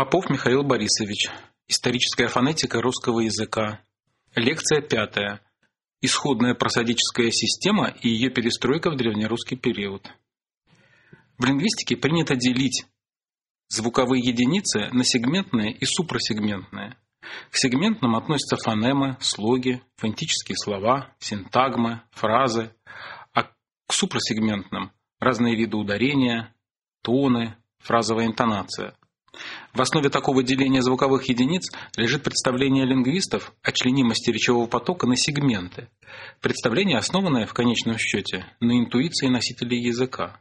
Попов Михаил Борисович. Историческая фонетика русского языка. Лекция пятая. Исходная просадическая система и ее перестройка в древнерусский период. В лингвистике принято делить звуковые единицы на сегментные и супросегментные. К сегментным относятся фонемы, слоги, фонетические слова, синтагмы, фразы, а к супросегментным – разные виды ударения, тоны, фразовая интонация. В основе такого деления звуковых единиц лежит представление лингвистов о членимости речевого потока на сегменты. Представление, основанное в конечном счете на интуиции носителей языка.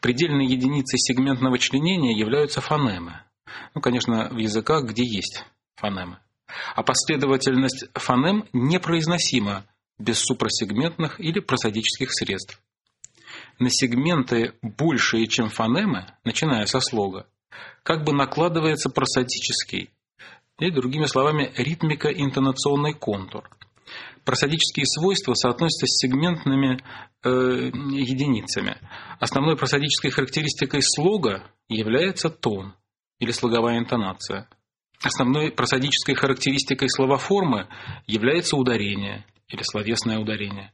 Предельной единицей сегментного членения являются фонемы. Ну, конечно, в языках, где есть фонемы. А последовательность фонем непроизносима без супросегментных или просадических средств. На сегменты большие, чем фонемы, начиная со слога, как бы накладывается просадический, и, другими словами, ритмико-интонационный контур. Просадические свойства соотносятся с сегментными э, единицами. Основной просадической характеристикой слога является тон или слоговая интонация. Основной просадической характеристикой словоформы является ударение или словесное ударение.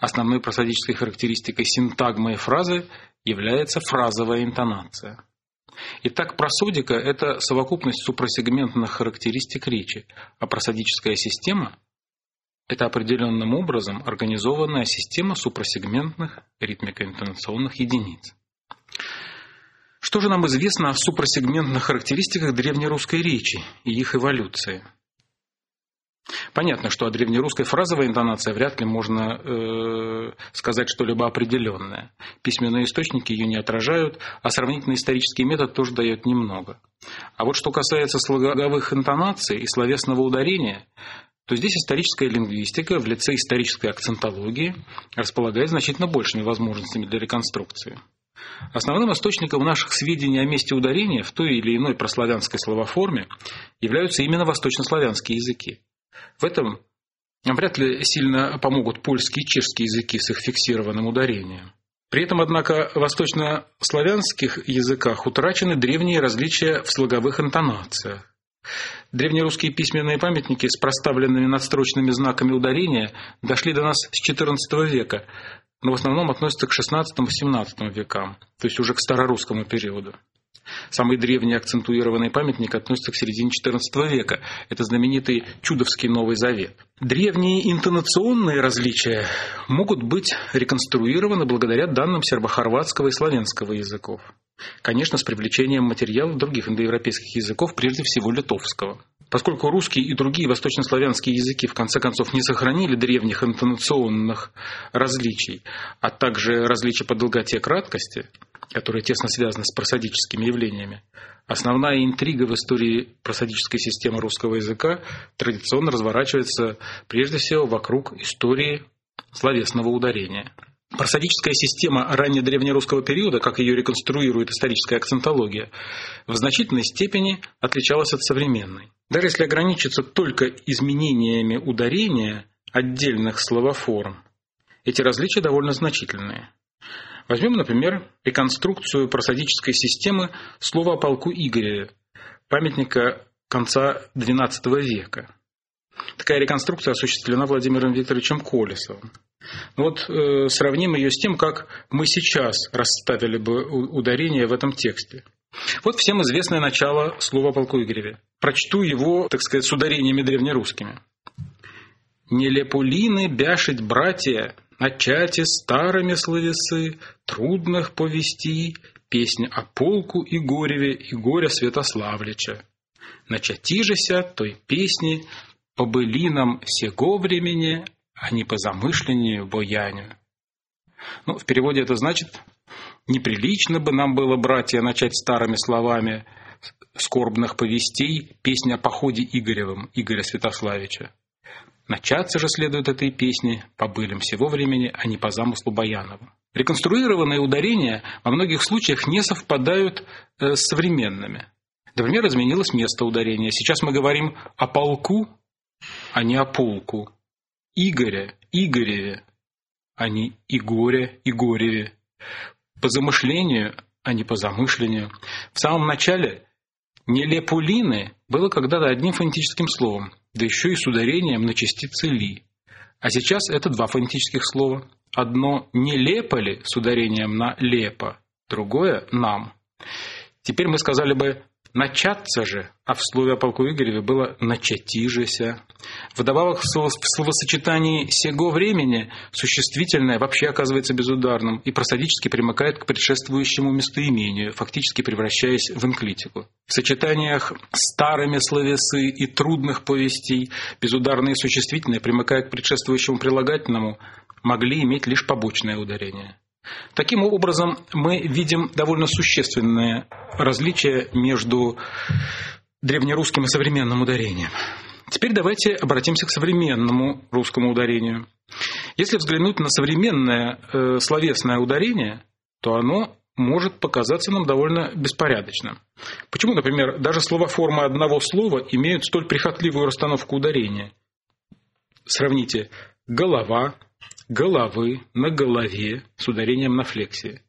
Основной просадической характеристикой синтагмы и фразы является фразовая интонация. Итак, просодика – это совокупность супросегментных характеристик речи, а просодическая система – это определенным образом организованная система супросегментных ритмико-интонационных единиц. Что же нам известно о супросегментных характеристиках древнерусской речи и их эволюции – Понятно, что о древнерусской фразовой интонации вряд ли можно э, сказать что-либо определенное. Письменные источники ее не отражают, а сравнительный исторический метод тоже дает немного. А вот что касается слоговых интонаций и словесного ударения, то здесь историческая лингвистика в лице исторической акцентологии располагает значительно большими возможностями для реконструкции. Основным источником наших сведений о месте ударения в той или иной прославянской словоформе являются именно восточнославянские языки. В этом вряд ли сильно помогут польские и чешские языки с их фиксированным ударением. При этом, однако, в восточнославянских языках утрачены древние различия в слоговых интонациях. Древнерусские письменные памятники с проставленными надстрочными знаками ударения дошли до нас с XIV века, но в основном относятся к XVI-XVII векам, то есть уже к старорусскому периоду. Самый древний акцентуированный памятник относится к середине XIV века. Это знаменитый Чудовский Новый Завет. Древние интонационные различия могут быть реконструированы благодаря данным сербо-хорватского и славянского языков. Конечно, с привлечением материалов других индоевропейских языков, прежде всего литовского. Поскольку русский и другие восточнославянские языки в конце концов не сохранили древних интонационных различий, а также различия по долготе и краткости, которые тесно связаны с просадическими явлениями, основная интрига в истории просадической системы русского языка традиционно разворачивается прежде всего вокруг истории словесного ударения. Просадическая система раннедревнерусского периода, как ее реконструирует историческая акцентология, в значительной степени отличалась от современной. Даже если ограничиться только изменениями ударения отдельных словоформ, эти различия довольно значительные. Возьмем, например, реконструкцию просадической системы слова о полку Игоря, памятника конца XII века. Такая реконструкция осуществлена Владимиром Викторовичем Колесовым. Ну вот э, сравним ее с тем, как мы сейчас расставили бы ударение в этом тексте. Вот всем известное начало слова полку Игореве. Прочту его, так сказать, с ударениями древнерусскими. «Нелепулины бяшить братья, начати старыми словесы, трудных повести, песня о полку и гореве и горя Святославлича. Начати жеся той песни по былинам сего времени, а не по замышлению боянию. Ну, в переводе это значит, неприлично бы нам было, братья, начать старыми словами скорбных повестей песня о походе Игоревым, Игоря Святославича. Начаться же следует этой песни по былям всего времени, а не по замыслу Баянова. Реконструированные ударения во многих случаях не совпадают э, с современными. Например, изменилось место ударения. Сейчас мы говорим о полку, а не о полку. Игоря, Игореве, а не Игоре, Игореве. По замышлению, а не по замышлению. В самом начале Нелепулины было когда-то одним фонетическим словом, да еще и с ударением на частице «ли». А сейчас это два фонетических слова. Одно «не лепали» с ударением на «лепо», другое «нам». Теперь мы сказали бы Начаться же, а в слове о полку Игореве было «начатижеся». Вдобавок в словосочетании «сего времени» существительное вообще оказывается безударным и просадически примыкает к предшествующему местоимению, фактически превращаясь в инклитику. В сочетаниях старыми словесы и трудных повестей безударные существительные, примыкая к предшествующему прилагательному, могли иметь лишь побочное ударение. Таким образом, мы видим довольно существенное различие между древнерусским и современным ударением. Теперь давайте обратимся к современному русскому ударению. Если взглянуть на современное э, словесное ударение, то оно может показаться нам довольно беспорядочным. Почему, например, даже словоформы одного слова имеют столь прихотливую расстановку ударения? Сравните «голова», головы на голове с ударением на флексии.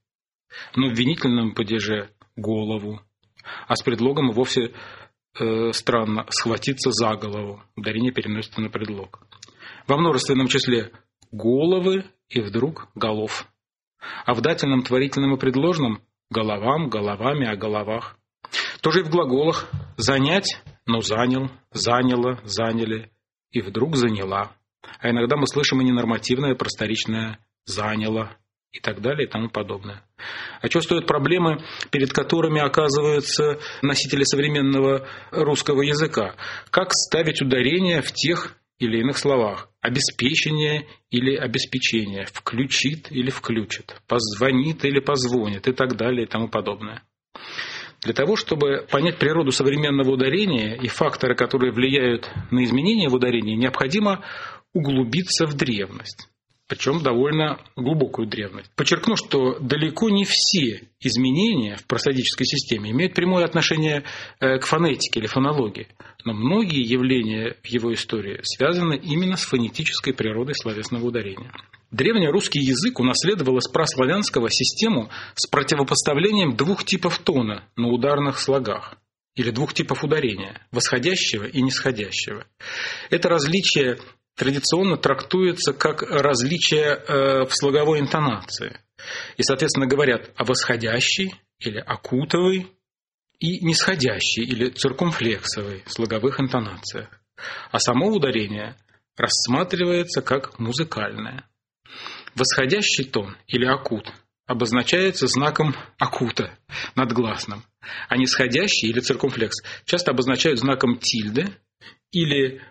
Но в винительном падеже голову, а с предлогом вовсе э, странно схватиться за голову. Ударение переносится на предлог. Во множественном числе головы и вдруг голов. А в дательном, творительном и предложном головам, головами о головах. Тоже и в глаголах занять, но занял, заняло, заняли и вдруг заняла. А иногда мы слышим и ненормативное, просторечное «заняло» и так далее и тому подобное. А что стоят проблемы, перед которыми оказываются носители современного русского языка? Как ставить ударение в тех или иных словах? Обеспечение или обеспечение? Включит или включит? Позвонит или позвонит? И так далее и тому подобное. Для того, чтобы понять природу современного ударения и факторы, которые влияют на изменения в ударении, необходимо углубиться в древность причем довольно глубокую древность. Подчеркну, что далеко не все изменения в просадической системе имеют прямое отношение э, к фонетике или фонологии, но многие явления в его истории связаны именно с фонетической природой словесного ударения. Древнерусский язык унаследовал из праславянского систему с противопоставлением двух типов тона на ударных слогах или двух типов ударения – восходящего и нисходящего. Это различие традиционно трактуется как различие э, в слоговой интонации. И, соответственно, говорят о восходящей или окутовой и нисходящей или циркумфлексовой слоговых интонациях. А само ударение рассматривается как музыкальное. Восходящий тон или акут обозначается знаком акута надгласным, а нисходящий или циркумфлекс часто обозначают знаком тильды или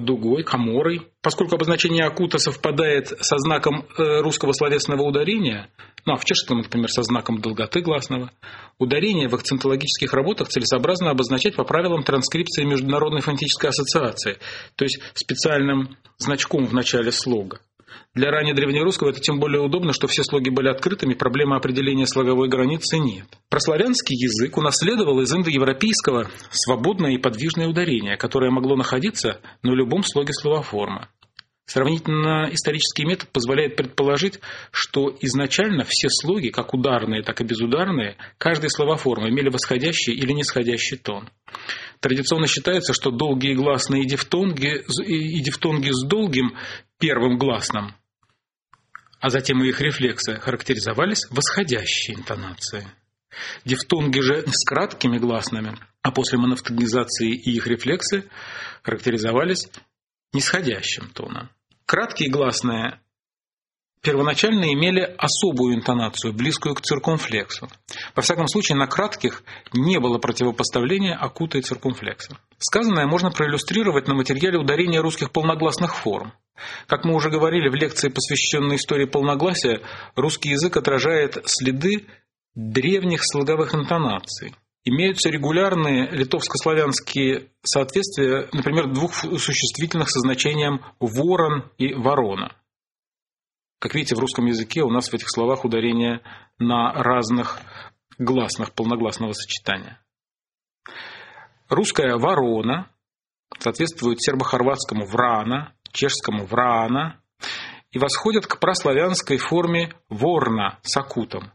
дугой, коморой. Поскольку обозначение акута совпадает со знаком э, русского словесного ударения, ну а в чешском, например, со знаком долготы гласного, ударение в акцентологических работах целесообразно обозначать по правилам транскрипции Международной фонетической ассоциации, то есть специальным значком в начале слога. Для ранее древнерусского это тем более удобно, что все слоги были открытыми, проблемы определения слоговой границы нет. Прославянский язык унаследовал из индоевропейского свободное и подвижное ударение, которое могло находиться на любом слоге словоформы. Сравнительно исторический метод позволяет предположить, что изначально все слоги, как ударные, так и безударные, каждой словоформы имели восходящий или нисходящий тон. Традиционно считается, что долгие гласные и дифтонги, и дифтонги с долгим первым гласным, а затем и их рефлексы, характеризовались восходящей интонацией. Дифтонги же с краткими гласными, а после монофтонизации и их рефлексы характеризовались нисходящим тоном. Краткие гласные первоначально имели особую интонацию, близкую к циркумфлексу. Во всяком случае, на кратких не было противопоставления акута и циркумфлекса. Сказанное можно проиллюстрировать на материале ударения русских полногласных форм. Как мы уже говорили в лекции, посвященной истории полногласия, русский язык отражает следы древних слоговых интонаций. Имеются регулярные литовско-славянские соответствия, например, двух существительных со значением «ворон» и «ворона». Как видите, в русском языке у нас в этих словах ударение на разных гласных полногласного сочетания. Русская «ворона» соответствует сербо-хорватскому «врана», чешскому «врана» и восходит к прославянской форме «ворна» с акутом,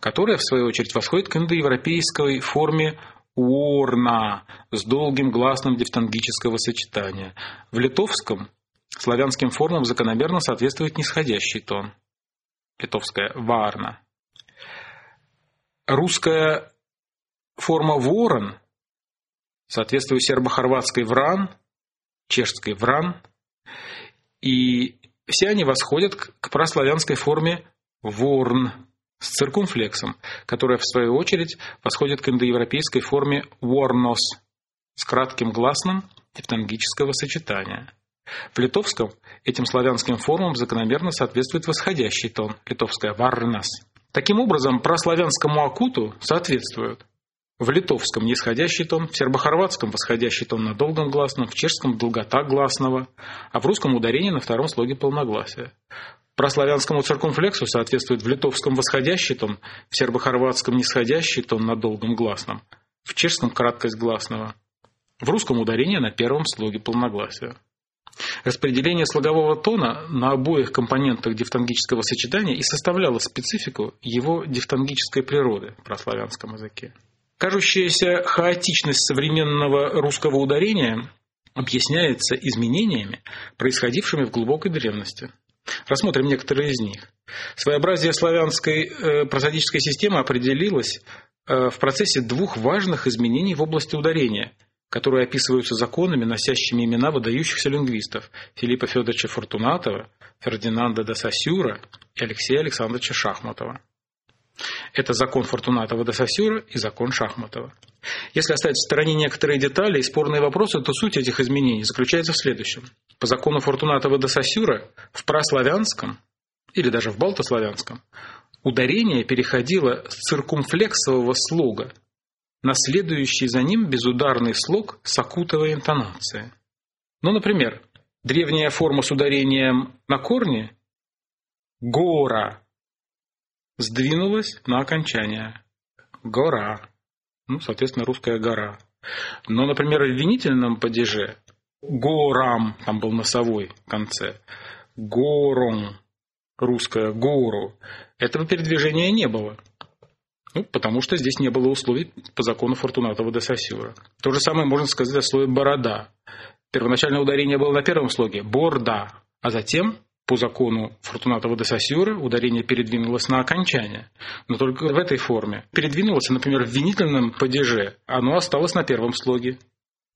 которая, в свою очередь, восходит к индоевропейской форме «орна» с долгим гласным дифтонгического сочетания. В литовском славянским формам закономерно соответствует нисходящий тон. Литовская «варна». Русская форма «ворон» соответствует сербо-хорватской «вран», чешской «вран», и все они восходят к прославянской форме «ворн» с циркумфлексом, которая, в свою очередь, восходит к индоевропейской форме «ворнос» с кратким гласным дифтонгического сочетания. В литовском этим славянским формам закономерно соответствует восходящий тон, литовская «варнас». Таким образом, прославянскому акуту соответствуют в литовском нисходящий тон, в сербохорватском восходящий тон на долгом гласном, в чешском долгота гласного, а в русском ударение на втором слоге полногласия. Прославянскому циркумфлексу соответствует в литовском восходящий тон, в сербохорватском нисходящий тон на долгом гласном, в чешском краткость гласного, в русском ударение на первом слоге полногласия. Распределение слогового тона на обоих компонентах дифтонгического сочетания и составляло специфику его дифтонгической природы в прославянском языке. Кажущаяся хаотичность современного русского ударения объясняется изменениями, происходившими в глубокой древности. Рассмотрим некоторые из них. Своеобразие славянской э, просадической системы определилось э, в процессе двух важных изменений в области ударения, которые описываются законами, носящими имена выдающихся лингвистов Филиппа Федоровича Фортунатова, Фердинанда де Сосюра и Алексея Александровича Шахматова. Это закон Фортунатова де Сосюра и закон Шахматова. Если оставить в стороне некоторые детали и спорные вопросы, то суть этих изменений заключается в следующем. По закону Фортунатова де Сосюра в праславянском или даже в балтославянском ударение переходило с циркумфлексового слога на следующий за ним безударный слог с окутовой интонацией. Ну, например, древняя форма с ударением на корне «гора» сдвинулась на окончание. Гора. Ну, соответственно, русская гора. Но, например, в винительном падеже горам, там был носовой в конце, гором, русское гору, этого передвижения не было. Ну, потому что здесь не было условий по закону Фортунатова де Сосюра. То же самое можно сказать о слове «борода». Первоначальное ударение было на первом слоге «борда», а затем по закону Фортунатова де Сосюра ударение передвинулось на окончание, но только в этой форме. Передвинулось, например, в винительном падеже, оно осталось на первом слоге,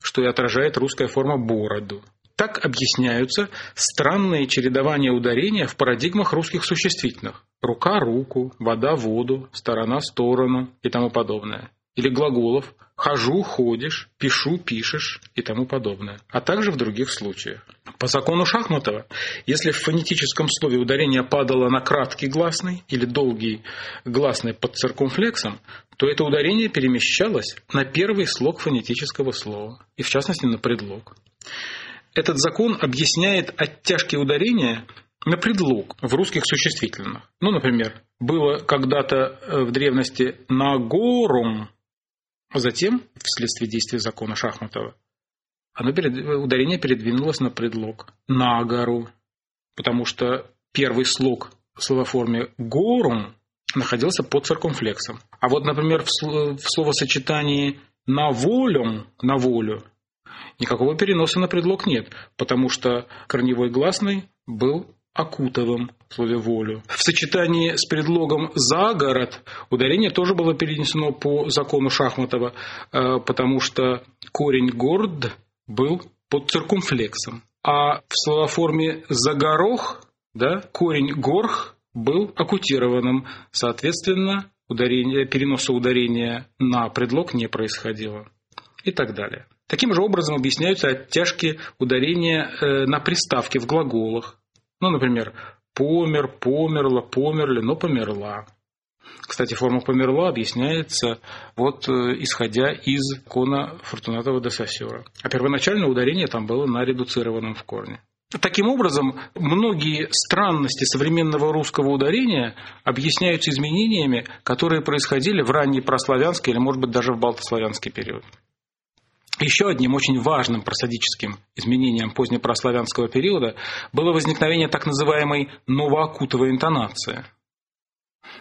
что и отражает русская форма «бороду». Так объясняются странные чередования ударения в парадигмах русских существительных. Рука – руку, вода – воду, сторона – сторону и тому подобное. Или глаголов «хожу» – ходишь, «пишу» – пишешь и тому подобное. А также в других случаях. По закону Шахматова, если в фонетическом слове ударение падало на краткий гласный или долгий гласный под циркумфлексом, то это ударение перемещалось на первый слог фонетического слова, и в частности на предлог. Этот закон объясняет оттяжки ударения на предлог в русских существительных. Ну, например, было когда-то э, в древности «нагорум», а затем, вследствие действия закона Шахматова, оно перед, ударение передвинулось на предлог «на гору», потому что первый слог в словоформе «горум» находился под циркумфлексом. А вот, например, в, в словосочетании «на волю», «на волю» никакого переноса на предлог нет, потому что корневой гласный был Акутовым в слове «волю». В сочетании с предлогом «за город» ударение тоже было перенесено по закону Шахматова, э, потому что корень «горд» был под циркумфлексом. А в словоформе «загорох» да, корень «горх» был акутированным. Соответственно, ударение, переноса ударения на предлог не происходило. И так далее. Таким же образом объясняются оттяжки ударения э, на приставке в глаголах. Ну, например, помер, померла, померли, но померла. Кстати, форма «померла» объясняется вот э, исходя из кона Фортунатова де. А первоначальное ударение там было на редуцированном в корне. Таким образом, многие странности современного русского ударения объясняются изменениями, которые происходили в ранний прославянский или, может быть, даже в балтославянский период. Еще одним очень важным просадическим изменением позднепрославянского периода было возникновение так называемой новоокутовой интонации –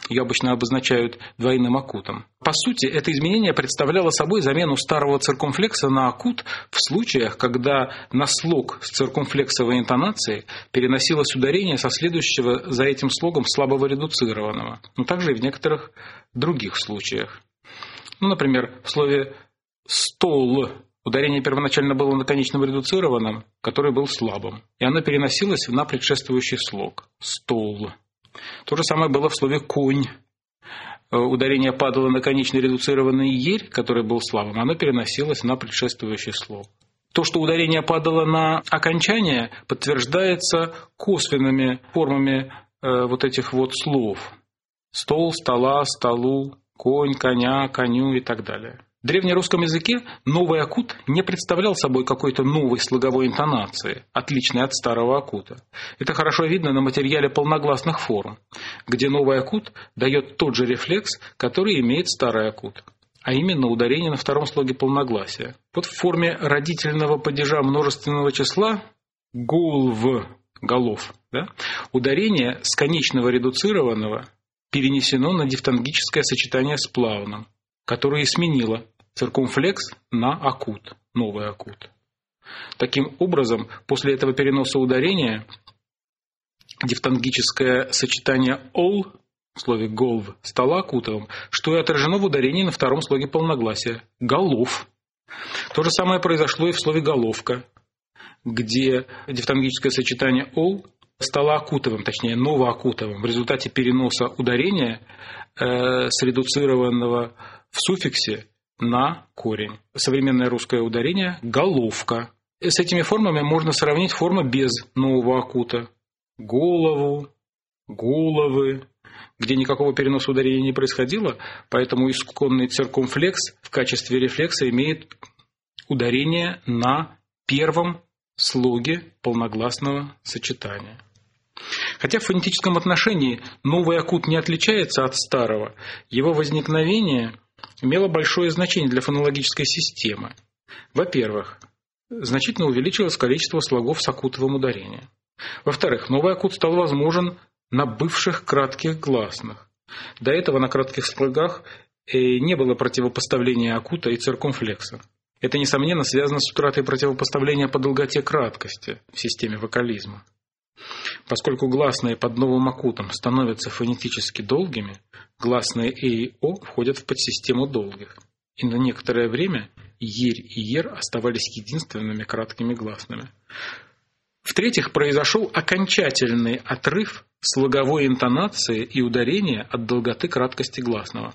Ее обычно обозначают двойным акутом. По сути, это изменение представляло собой замену старого циркумфлекса на акут в случаях, когда на слог с циркумфлексовой интонацией переносилось ударение со следующего за этим слогом слабого редуцированного, но также и в некоторых других случаях. Ну, например, в слове «стол» ударение первоначально было на конечном редуцированном, который был слабым, и оно переносилось на предшествующий слог «стол». То же самое было в слове «конь». Э, ударение падало на конечный редуцированный «ерь», который был слабым, оно переносилось на предшествующий слог. То, что ударение падало на окончание, подтверждается косвенными формами э, вот этих вот слов. Стол, стола, столу, конь, коня, коню и так далее. В древнерусском языке новый акут не представлял собой какой-то новой слоговой интонации, отличной от старого акута. Это хорошо видно на материале полногласных форм, где новый акут дает тот же рефлекс, который имеет старый акут а именно ударение на втором слоге полногласия. Вот в форме родительного падежа множественного числа голв, голов, да, ударение с конечного редуцированного перенесено на дифтонгическое сочетание с плавным, которое сменило циркумфлекс на акут, новый акут. Таким образом, после этого переноса ударения дифтонгическое сочетание «ол» в слове «голв» стало акутовым, что и отражено в ударении на втором слоге полногласия – «голов». То же самое произошло и в слове «головка», где дифтонгическое сочетание «ол» стало акутовым, точнее новоакутовым в результате переноса ударения э, с редуцированного в суффиксе на корень. Современное русское ударение – головка. С этими формами можно сравнить формы без нового акута. Голову, головы, где никакого переноса ударения не происходило, поэтому исконный циркумфлекс в качестве рефлекса имеет ударение на первом слоге полногласного сочетания. Хотя в фонетическом отношении новый акут не отличается от старого, его возникновение имело большое значение для фонологической системы. Во-первых, значительно увеличилось количество слогов с акутовым ударением. Во-вторых, новый акут стал возможен на бывших кратких гласных. До этого на кратких слогах э, не было противопоставления акута и циркумфлекса. Это, несомненно, связано с утратой противопоставления по долготе краткости в системе вокализма. Поскольку гласные под новым акутом становятся фонетически долгими, гласные «э» и «о» входят в подсистему долгих. И на некоторое время «ерь» и «ер» оставались единственными краткими гласными. В-третьих, произошел окончательный отрыв слоговой интонации и ударения от долготы краткости гласного.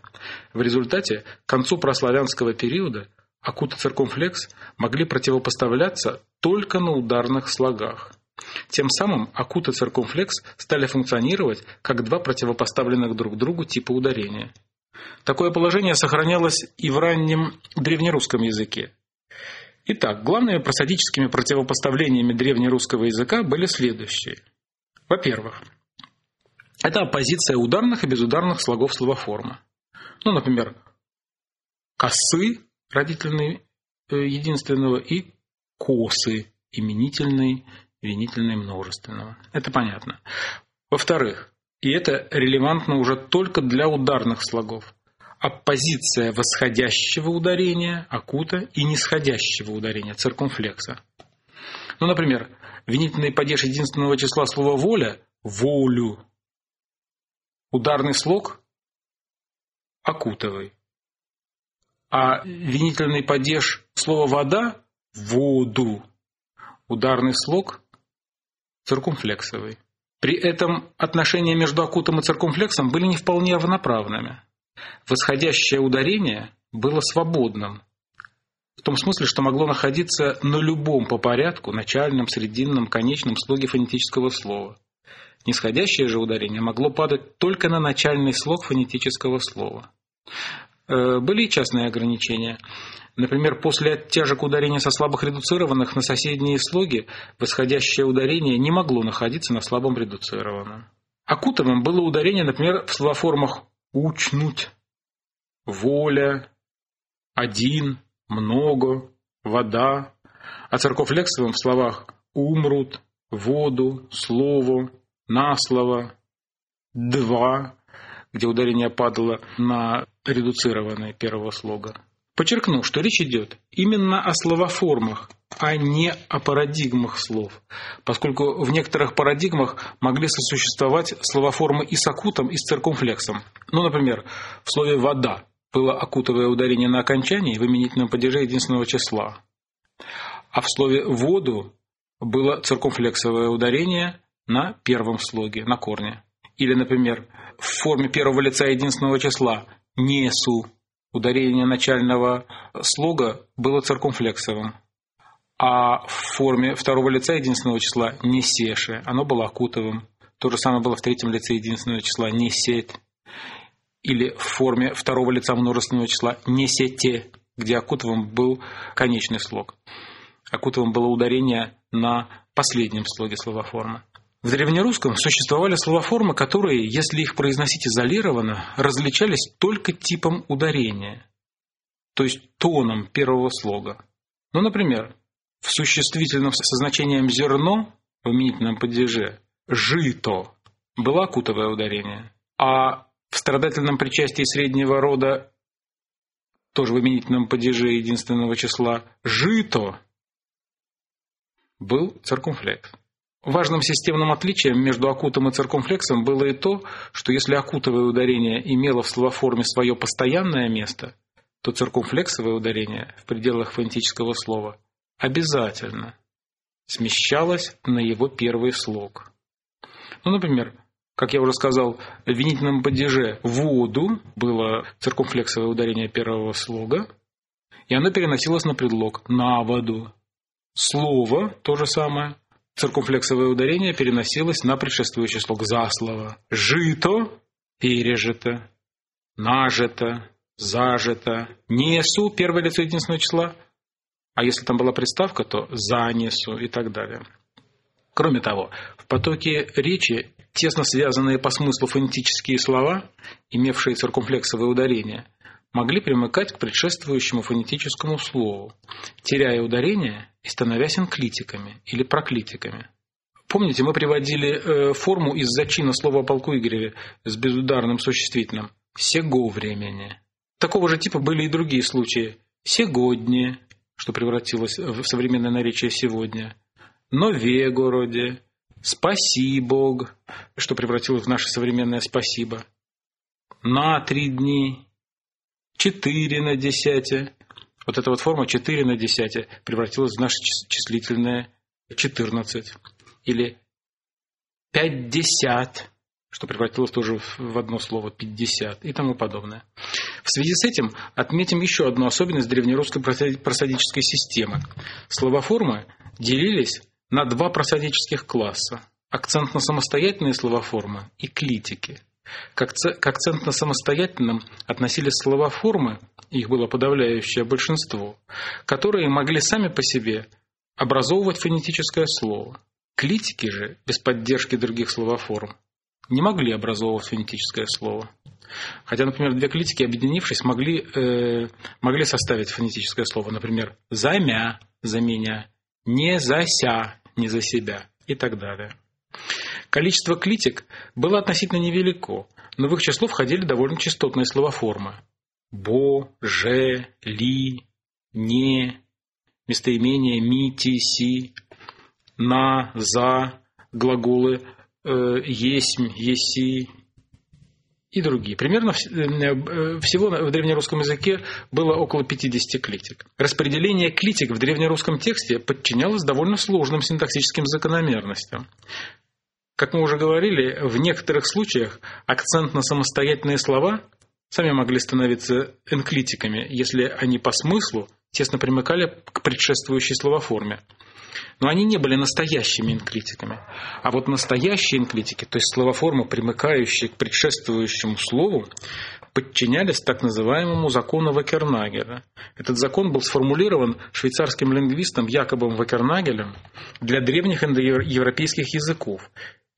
В результате к концу прославянского периода акут и циркумфлекс могли противопоставляться только на ударных слогах. Тем самым акут и циркумфлекс стали функционировать как два противопоставленных друг другу типа ударения. Такое положение сохранялось и в раннем древнерусском языке. Итак, главными просадическими противопоставлениями древнерусского языка были следующие. Во-первых, это оппозиция ударных и безударных слогов словоформы. Ну, например, косы родительной э, единственного и косы именительной винительной множественного. Это понятно. Во-вторых, и это релевантно уже только для ударных слогов, оппозиция восходящего ударения, акута, и нисходящего ударения, циркумфлекса. Ну, например, винительный падеж единственного числа слова «воля» – «волю». Ударный слог – акутовый. А винительный падеж слова «вода» – «воду». Ударный слог циркумфлексовый. При этом отношения между акутом и циркумфлексом были не вполне равноправными. Восходящее ударение было свободным, в том смысле, что могло находиться на любом по порядку начальном, срединном, конечном слоге фонетического слова. Нисходящее же ударение могло падать только на начальный слог фонетического слова. Э, были частные ограничения. Например, после оттяжек ударения со слабых редуцированных на соседние слоги восходящее ударение не могло находиться на слабом редуцированном. Акутовым было ударение, например, в словоформах «учнуть», «воля», «один», «много», «вода», а церковлексовым в словах «умрут», «воду», «слово», «на слово», «два», где ударение падало на редуцированное первого слога. Подчеркну, что речь идет именно о словоформах, а не о парадигмах слов, поскольку в некоторых парадигмах могли сосуществовать словоформы и с акутом, и с циркумфлексом. Ну, например, в слове «вода» было акутовое ударение на окончании в именительном падеже единственного числа, а в слове «воду» было циркумфлексовое ударение на первом слоге, на корне. Или, например, в форме первого лица единственного числа «несу» ударение начального слога было циркумфлексовым, а в форме второго лица единственного числа «несеше» оно было акутовым. То же самое было в третьем лице единственного числа «несеть» или в форме второго лица множественного числа «несете», где акутовым был конечный слог. Акутовым было ударение на последнем слоге словоформы. В древнерусском существовали словоформы, которые, если их произносить изолированно, различались только типом ударения, то есть тоном первого слога. Ну, например, в существительном со значением «зерно» в именительном падеже «жито» было акутовое ударение, а в страдательном причастии среднего рода, тоже в именительном падеже единственного числа «жито» был циркумфлекс. Важным системным отличием между акутом и циркумфлексом было и то, что если акутовое ударение имело в словоформе свое постоянное место, то циркумфлексовое ударение в пределах фонетического слова обязательно смещалось на его первый слог. Ну, например, как я уже сказал, в винительном падеже «воду» было циркумфлексовое ударение первого слога, и оно переносилось на предлог «на воду». Слово – то же самое. Циркумфлексовое ударение переносилось на предшествующий слог «заслово». «Жито» – пережито, «нажито», «зажито», «несу» – первое лицо единственного числа, а если там была приставка, то «занесу» и так далее. Кроме того, в потоке речи тесно связанные по смыслу фонетические слова, имевшие циркумфлексовое ударение, могли примыкать к предшествующему фонетическому слову, теряя ударение и становясь инклитиками или проклитиками. Помните, мы приводили э, форму из зачина слова о полку Игореве с безударным существительным «сего времени». Такого же типа были и другие случаи. «Сегодня», что превратилось в современное наречие «сегодня», «новегороде», «спаси Бог», что превратилось в наше современное «спасибо», «на три дни», «четыре на десяте», вот эта вот форма 4 на 10 превратилась в наше числительное 14. Или 50, что превратилось тоже в одно слово 50 и тому подобное. В связи с этим отметим еще одну особенность древнерусской просадической системы. Словоформы делились на два просадических класса – акцентно-самостоятельные словоформы и клитики – к акцентно-самостоятельным относились словоформы, их было подавляющее большинство, которые могли сами по себе образовывать фонетическое слово. Клитики же, без поддержки других словоформ, не могли образовывать фонетическое слово. Хотя, например, две клитики, объединившись, могли, э, могли составить фонетическое слово. Например, «замя» – «за меня», «не за ся», «не за себя» и так далее. Количество клитик было относительно невелико, но в их число входили довольно частотные словоформы. Бо, же, ли, не, местоимения ми, ти, си, на, за, глаголы э, есмь, еси и другие. Примерно э, всего в древнерусском языке было около 50 клитик. Распределение клитик в древнерусском тексте подчинялось довольно сложным синтаксическим закономерностям. Как мы уже говорили, в некоторых случаях акцентно-самостоятельные слова сами могли становиться энклитиками, если они по смыслу тесно примыкали к предшествующей словоформе. Но они не были настоящими инклитиками. А вот настоящие инклитики, то есть словоформы, примыкающие к предшествующему слову, подчинялись так называемому закону Вакернагеля. Этот закон был сформулирован швейцарским лингвистом Якобом Вакернагелем для древних индоевропейских языков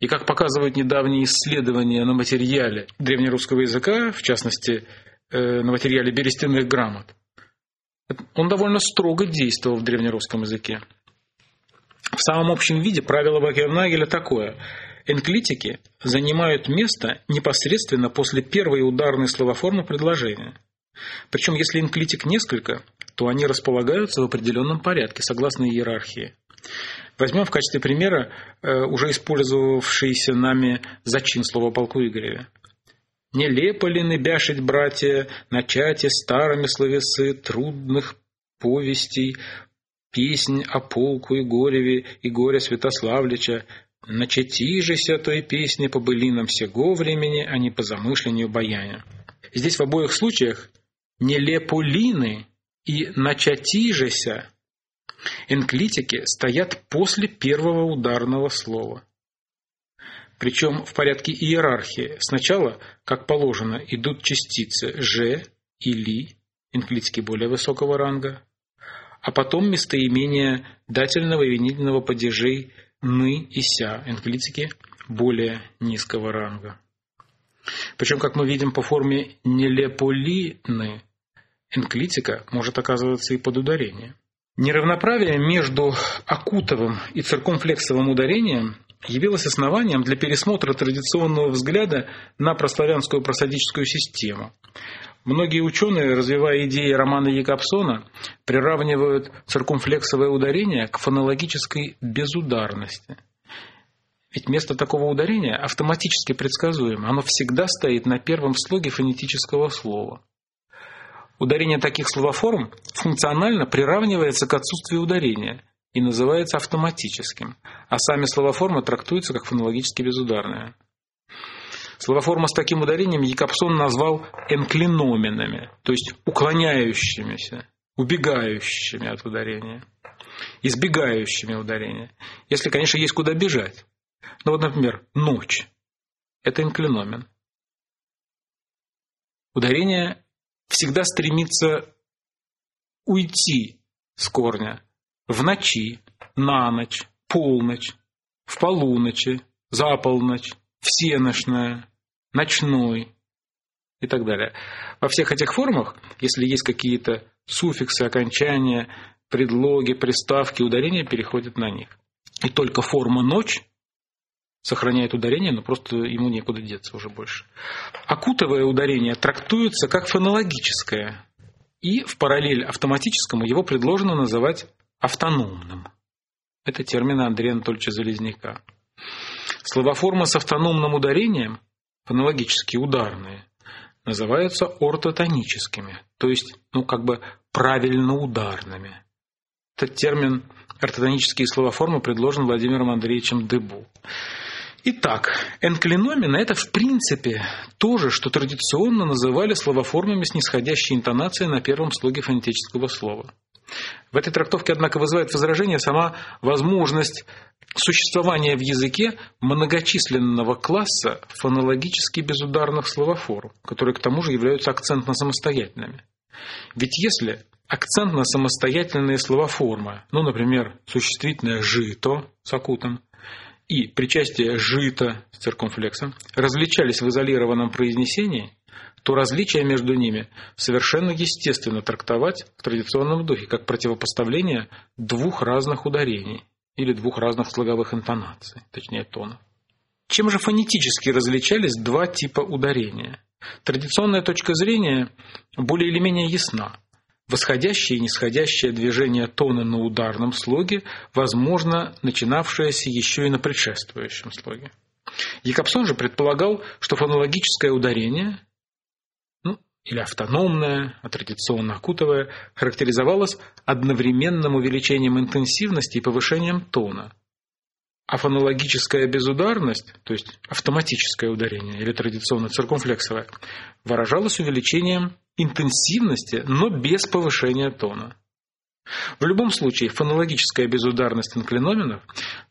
и как показывают недавние исследования на материале древнерусского языка, в частности, э, на материале берестяных грамот, он довольно строго действовал в древнерусском языке. В самом общем виде правило Бакернагеля такое. Энклитики занимают место непосредственно после первой ударной словоформы предложения. Причем, если энклитик несколько, то они располагаются в определенном порядке, согласно иерархии. Возьмем в качестве примера э, уже использовавшийся нами зачин слова полку Игореве. «Не лепо ли небяшить, братья, начате старыми словесы трудных повестей, песнь о полку и гореве и горе Святославлича, начатижися той песни по былинам всего времени, а не по замышлению баяня». Здесь в обоих случаях не лепулины и начатижися Энклитики стоят после первого ударного слова. Причем в порядке иерархии. Сначала, как положено, идут частицы «ж» и «ли», энклитики более высокого ранга, а потом местоимения дательного и винительного падежей «ны» и «ся», энклитики более низкого ранга. Причем, как мы видим по форме «нелеполины», энклитика может оказываться и под ударением. Неравноправие между акутовым и циркумфлексовым ударением явилось основанием для пересмотра традиционного взгляда на прославянскую просадическую систему. Многие ученые, развивая идеи романа Якобсона, приравнивают циркумфлексовое ударение к фонологической безударности. Ведь место такого ударения автоматически предсказуемо. Оно всегда стоит на первом слоге фонетического слова. Ударение таких словоформ функционально приравнивается к отсутствию ударения и называется автоматическим, а сами словоформы трактуются как фонологически безударные. Словоформа с таким ударением Якобсон назвал энклиноменами, то есть уклоняющимися, убегающими от ударения, избегающими ударения, если, конечно, есть куда бежать. Ну вот, например, ночь – это энклиномен. Ударение всегда стремится уйти с корня в ночи, на ночь, полночь, в полуночи, за полночь, всеношная, ночной и так далее. Во всех этих формах, если есть какие-то суффиксы, окончания, предлоги, приставки, ударения переходят на них. И только форма «ночь» сохраняет ударение, но просто ему некуда деться уже больше. Акутовое ударение трактуется как фонологическое, и в параллель автоматическому его предложено называть автономным. Это термин Андрея Анатольевича Залезняка. Словоформы с автономным ударением, фонологически ударные, называются ортотоническими, то есть, ну, как бы правильно ударными. Этот термин ортотонические словоформы предложен Владимиром Андреевичем Дебу. Итак, энклиномина – это в принципе то же, что традиционно называли словоформами с нисходящей интонацией на первом слоге фонетического слова. В этой трактовке, однако, вызывает возражение сама возможность существования в языке многочисленного класса фонологически безударных словоформ, которые к тому же являются акцентно-самостоятельными. Ведь если акцентно-самостоятельные словоформы, ну, например, существительное «жито» с акутом, и причастие жита с циркумфлексом различались в изолированном произнесении, то различия между ними совершенно естественно трактовать в традиционном духе как противопоставление двух разных ударений или двух разных слоговых интонаций, точнее тонов. Чем же фонетически различались два типа ударения? Традиционная точка зрения более или менее ясна. Восходящее и нисходящее движение тона на ударном слоге, возможно, начинавшееся еще и на предшествующем слоге. Якобсон же предполагал, что фонологическое ударение, ну, или автономное, а традиционно окутовое, характеризовалось одновременным увеличением интенсивности и повышением тона. А фонологическая безударность, то есть автоматическое ударение или традиционно циркумфлексовое, выражалась увеличением интенсивности, но без повышения тона. В любом случае, фонологическая безударность инклиноменов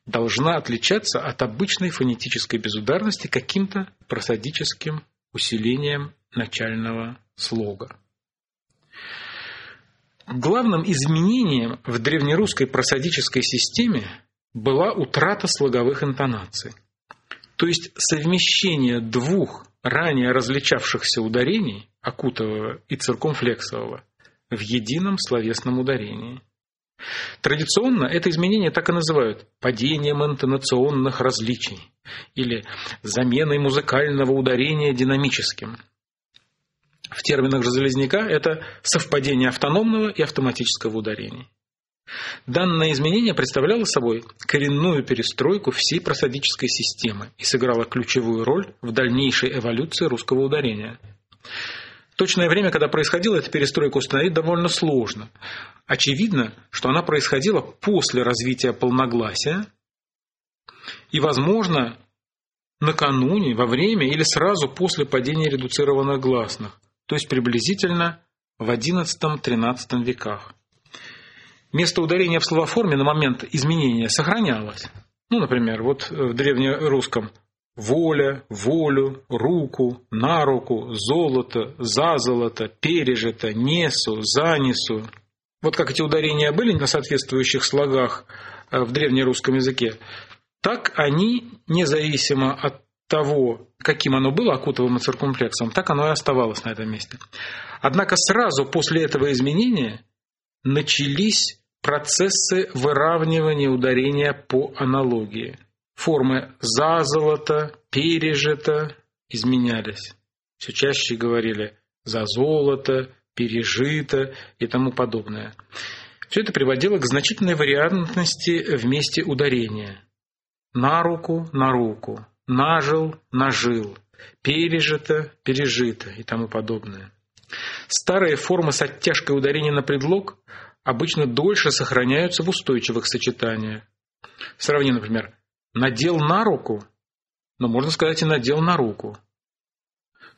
должна отличаться от обычной фонетической безударности каким-то просадическим усилением начального слога. Главным изменением в древнерусской просадической системе была утрата слоговых интонаций, то есть совмещение двух ранее различавшихся ударений акутового и циркумфлексового в едином словесном ударении. Традиционно это изменение так и называют падением интонационных различий или заменой музыкального ударения динамическим. В терминах же Железняка это совпадение автономного и автоматического ударений. Данное изменение представляло собой коренную перестройку всей просадической системы и сыграло ключевую роль в дальнейшей эволюции русского ударения. Точное время, когда происходила эта перестройка, установить довольно сложно. Очевидно, что она происходила после развития полногласия и, возможно, накануне, во время или сразу после падения редуцированных гласных, то есть приблизительно в XI-XIII веках. Место ударения в словоформе на момент изменения сохранялось. Ну, например, вот в древнерусском воля, волю, руку, на руку, золото, за золото, пережито, несу, занесу. Вот как эти ударения были на соответствующих слогах э, в древнерусском языке, так они, независимо от того, каким оно было, окутовым и так оно и оставалось на этом месте. Однако сразу после этого изменения начались процессы выравнивания ударения по аналогии. Формы «за золото», «пережито» изменялись. Все чаще говорили «за золото», «пережито» и тому подобное. Все это приводило к значительной вариантности в месте ударения. На руку, на руку, нажил, нажил, пережито, пережито и тому подобное. Старые формы с оттяжкой ударения на предлог обычно дольше сохраняются в устойчивых сочетаниях. Сравни, например, надел на руку, но можно сказать и надел на руку.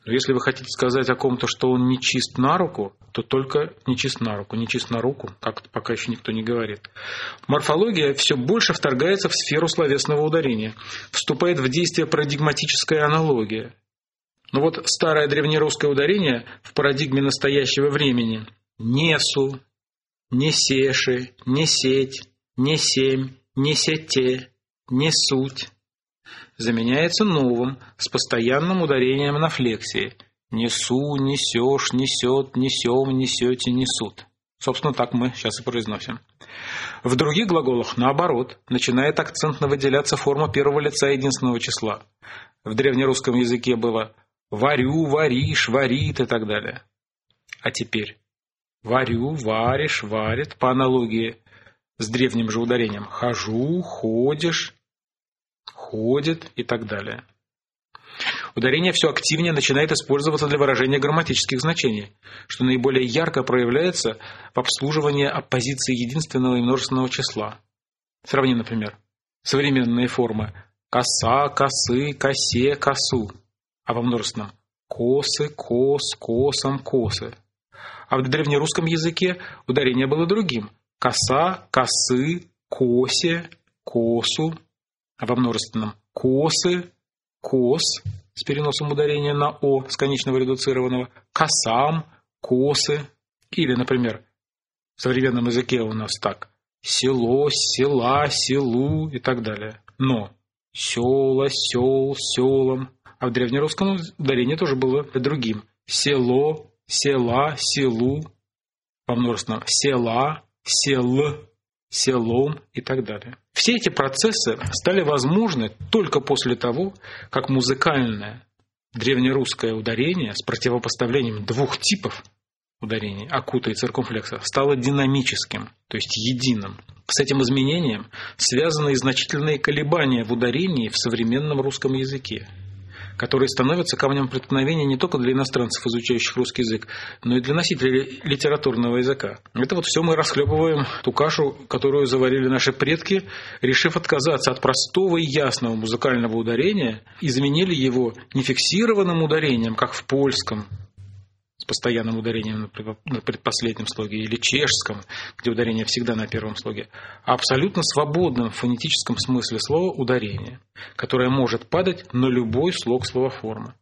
Но если вы хотите сказать о ком-то, что он не чист на руку, то только не чист на руку. Не чист на руку, как пока еще никто не говорит. Морфология все больше вторгается в сферу словесного ударения. Вступает в действие парадигматическая аналогия. Но вот старое древнерусское ударение в парадигме настоящего времени «несу», «не сеши», «не сеть», «не семь», «не сете», «не суть» заменяется новым с постоянным ударением на флексии. Несу, несешь, несет, несем, несете, несут. Собственно, так мы сейчас и произносим. В других глаголах, наоборот, начинает акцентно выделяться форма первого лица единственного числа. В древнерусском языке было «варю», «варишь», «варит» и так далее. А теперь «варю», «варишь», «варит» по аналогии с древним же ударением «хожу», «ходишь», ходит и так далее. Ударение все активнее начинает использоваться для выражения грамматических значений, что наиболее ярко проявляется в обслуживании оппозиции единственного и множественного числа. Сравни, например, современные формы коса, косы, косе, косу, а во множественном косы, кос, косом, косы. А в древнерусском языке ударение было другим – коса, косы, косе, косу, а во множественном косы, кос с переносом ударения на о с конечного редуцированного, косам, косы. Или, например, в современном языке у нас так село, села, селу и так далее. Но села, сел, селом. А в древнерусском ударение тоже было другим. Село, села, селу, во множественном села, сел, селом и так далее. Все эти процессы стали возможны только после того, как музыкальное древнерусское ударение с противопоставлением двух типов ударений, акута и циркумфлекса, стало динамическим, то есть единым. С этим изменением связаны и значительные колебания в ударении в современном русском языке которые становятся камнем преткновения не только для иностранцев, изучающих русский язык, но и для носителей литературного языка. Это вот все мы расхлебываем ту кашу, которую заварили наши предки, решив отказаться от простого и ясного музыкального ударения и заменили его не фиксированным ударением, как в польском, с постоянным ударением на предпоследнем слоге, или чешском, где ударение всегда на первом слоге, а абсолютно свободном в фонетическом смысле слова ударение, которое может падать на любой слог словоформы.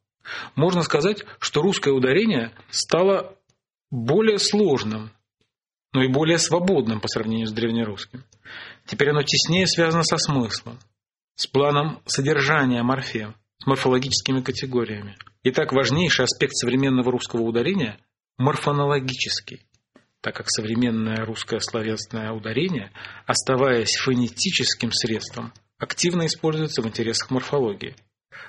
Можно сказать, что русское ударение стало более сложным, но и более свободным по сравнению с древнерусским. Теперь оно теснее связано со смыслом, с планом содержания морфем, с морфологическими категориями. Итак, важнейший аспект современного русского ударения – морфонологический. так как современное русское словесное ударение, оставаясь фонетическим средством, активно используется в интересах морфологии.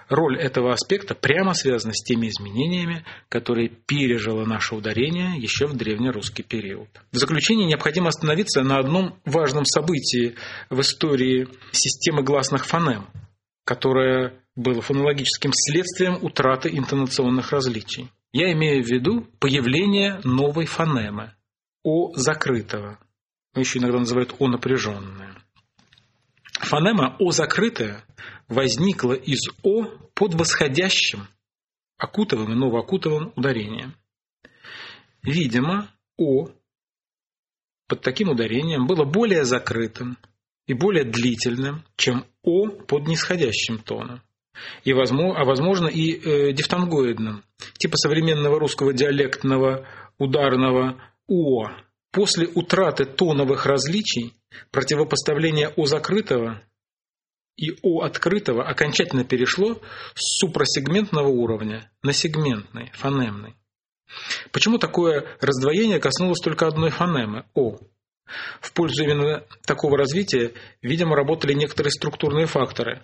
Роль этого аспекта прямо связана с теми изменениями, которые пережило наше ударение еще в древнерусский период. В заключение необходимо остановиться на одном важном событии в истории системы гласных фонем, которое было фонологическим следствием утраты интонационных различий. Я имею в виду появление новой фонемы – О закрытого. Еще иногда называют О напряженное. Фонема О закрытая возникла из О под восходящим, окутовым и новоокутовым ударением. Видимо, О под таким ударением было более закрытым и более длительным, чем О под нисходящим тоном. И, возможно, а возможно и э, дифтонгоидным, типа современного русского диалектного ударного О. После утраты тоновых различий противопоставление О закрытого и О открытого окончательно перешло с супросегментного уровня на сегментный, фонемный. Почему такое раздвоение коснулось только одной фонемы – О? В пользу именно такого развития, видимо, работали некоторые структурные факторы.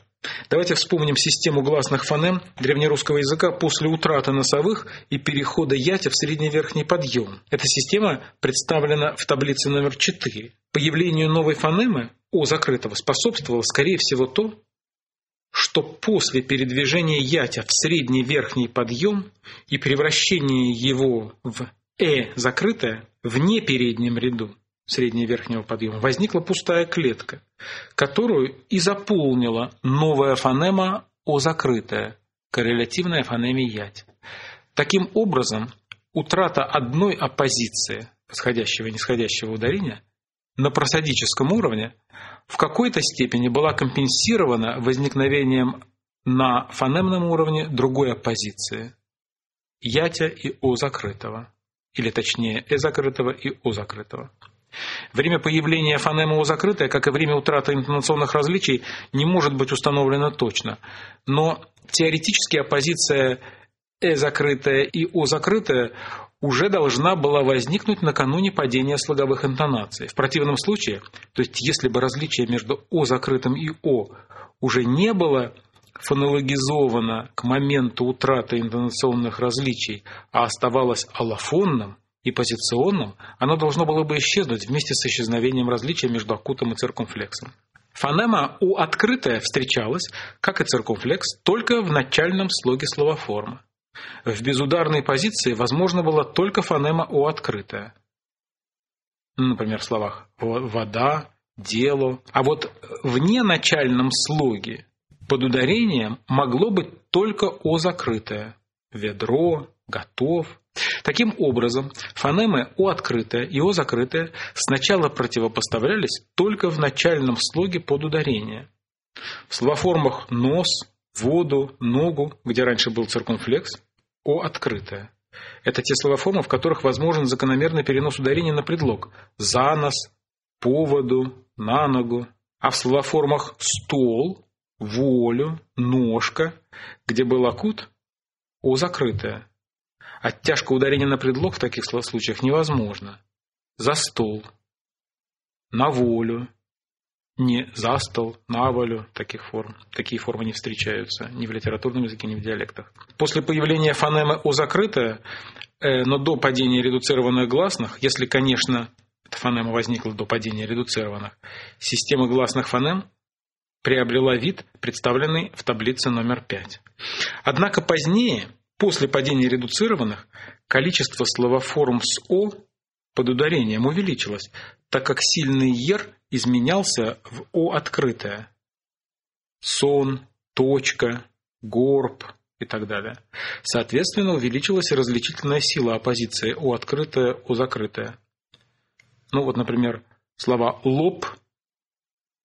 Давайте вспомним систему гласных фонем древнерусского языка после утраты носовых и перехода ятя в средний верхний подъем. Эта система представлена в таблице номер 4. Появлению новой фонемы О закрытого способствовало, скорее всего, то, что после передвижения ятя в средний верхний подъем и превращения его в «э» закрытое в непереднем ряду, среднего верхнего подъема, возникла пустая клетка, которую и заполнила новая фонема О закрытая, коррелятивная фонеме ять. Таким образом, утрата одной оппозиции восходящего и нисходящего ударения на просадическом уровне в какой-то степени была компенсирована возникновением на фонемном уровне другой оппозиции – ятя и о закрытого, или точнее э закрытого и о закрытого. Время появления фонемы О закрытое, как и время утраты интонационных различий, не может быть установлено точно. Но теоретически оппозиция Э закрытая и О закрытая уже должна была возникнуть накануне падения слоговых интонаций. В противном случае, то есть если бы различие между О закрытым и О уже не было фонологизовано к моменту утраты интонационных различий, а оставалось аллофонным, и позиционным, оно должно было бы исчезнуть вместе с исчезновением различия между акутом и циркумфлексом. Фонема У открытая встречалась, как и циркумфлекс, только в начальном слоге словоформы. В безударной позиции возможно была только фонема У открытая. Например, в словах «вода», «дело». А вот в неначальном слоге под ударением могло быть только О закрытое. Ведро, готов, Таким образом, фонемы О открытая и О закрытая сначала противопоставлялись только в начальном слоге под ударение. В словоформах нос, воду, ногу, где раньше был циркумфлекс, О открытая. Это те словоформы, в которых возможен закономерный перенос ударения на предлог «за нос», «поводу», «на ногу». А в словоформах «стол», «волю», «ножка», где был акут, О закрытая. Оттяжка ударения на предлог в таких случаях невозможна. За стол, на волю, не за стол, на волю таких форм. Такие формы не встречаются ни в литературном языке, ни в диалектах. После появления фонемы «о» закрытая, э, но до падения редуцированных гласных, если, конечно, эта фонема возникла до падения редуцированных, система гласных фонем приобрела вид, представленный в таблице номер 5. Однако позднее После падения редуцированных количество словоформ с «о» под ударением увеличилось, так как сильный «ер» изменялся в «о» открытое. Сон, точка, горб и так далее. Соответственно, увеличилась различительная сила оппозиции «о» открытое, «о» закрытое. Ну вот, например, слова «лоб»,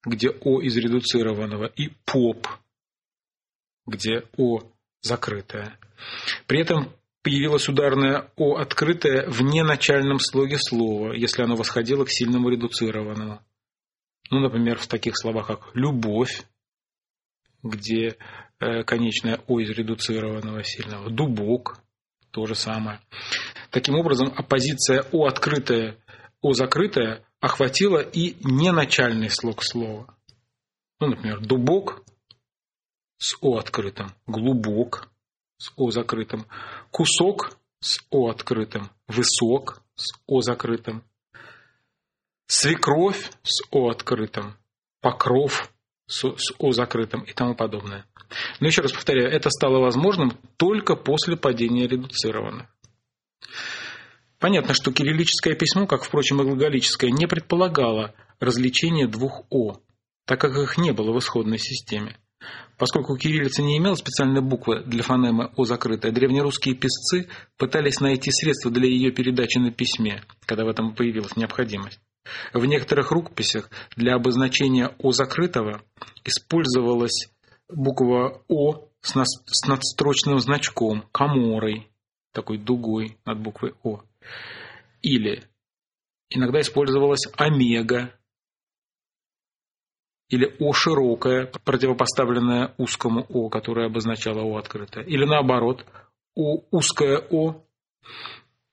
где «о» из редуцированного, и «поп», где «о» закрытое. При этом появилась ударная О открытая в неначальном слоге слова, если оно восходило к сильному редуцированному. Ну, например, в таких словах, как «любовь», где э, конечная О из редуцированного сильного, «дубок», то же самое. Таким образом, оппозиция О открытая О закрытое охватило и неначальный слог слова. Ну, например, дубок с О открытым, глубок с О закрытым, кусок с О открытым, высок с О закрытым, свекровь с О открытым, покров с, О закрытым и тому подобное. Но еще раз повторяю, это стало возможным только после падения редуцированных. Понятно, что кириллическое письмо, как, впрочем, и глаголическое, не предполагало развлечения двух «о», так как их не было в исходной системе. Поскольку кириллица не имела специальной буквы для фонемы «о» закрытой, древнерусские писцы пытались найти средства для ее передачи на письме, когда в этом появилась необходимость. В некоторых рукописях для обозначения «о» закрытого использовалась буква «о» с надстрочным значком, коморой, такой дугой над буквой «о». Или иногда использовалась омега, или О широкое, противопоставленное узкому О, которое обозначало О открытое. Или наоборот, О узкое О,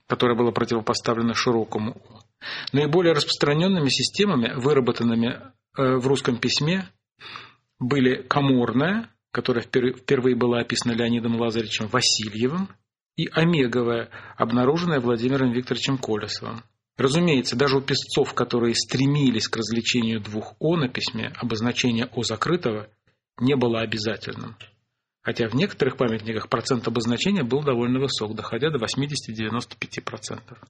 которое было противопоставлено широкому О. Наиболее распространенными системами, выработанными э, в русском письме, были коморная, которая впервые была описана Леонидом Лазаревичем Васильевым, и омеговая, обнаруженная Владимиром Викторовичем Колесовым. Разумеется, даже у песцов, которые стремились к развлечению двух «о» на письме, обозначение «о» закрытого не было обязательным. Хотя в некоторых памятниках процент обозначения был довольно высок, доходя до 80-95%.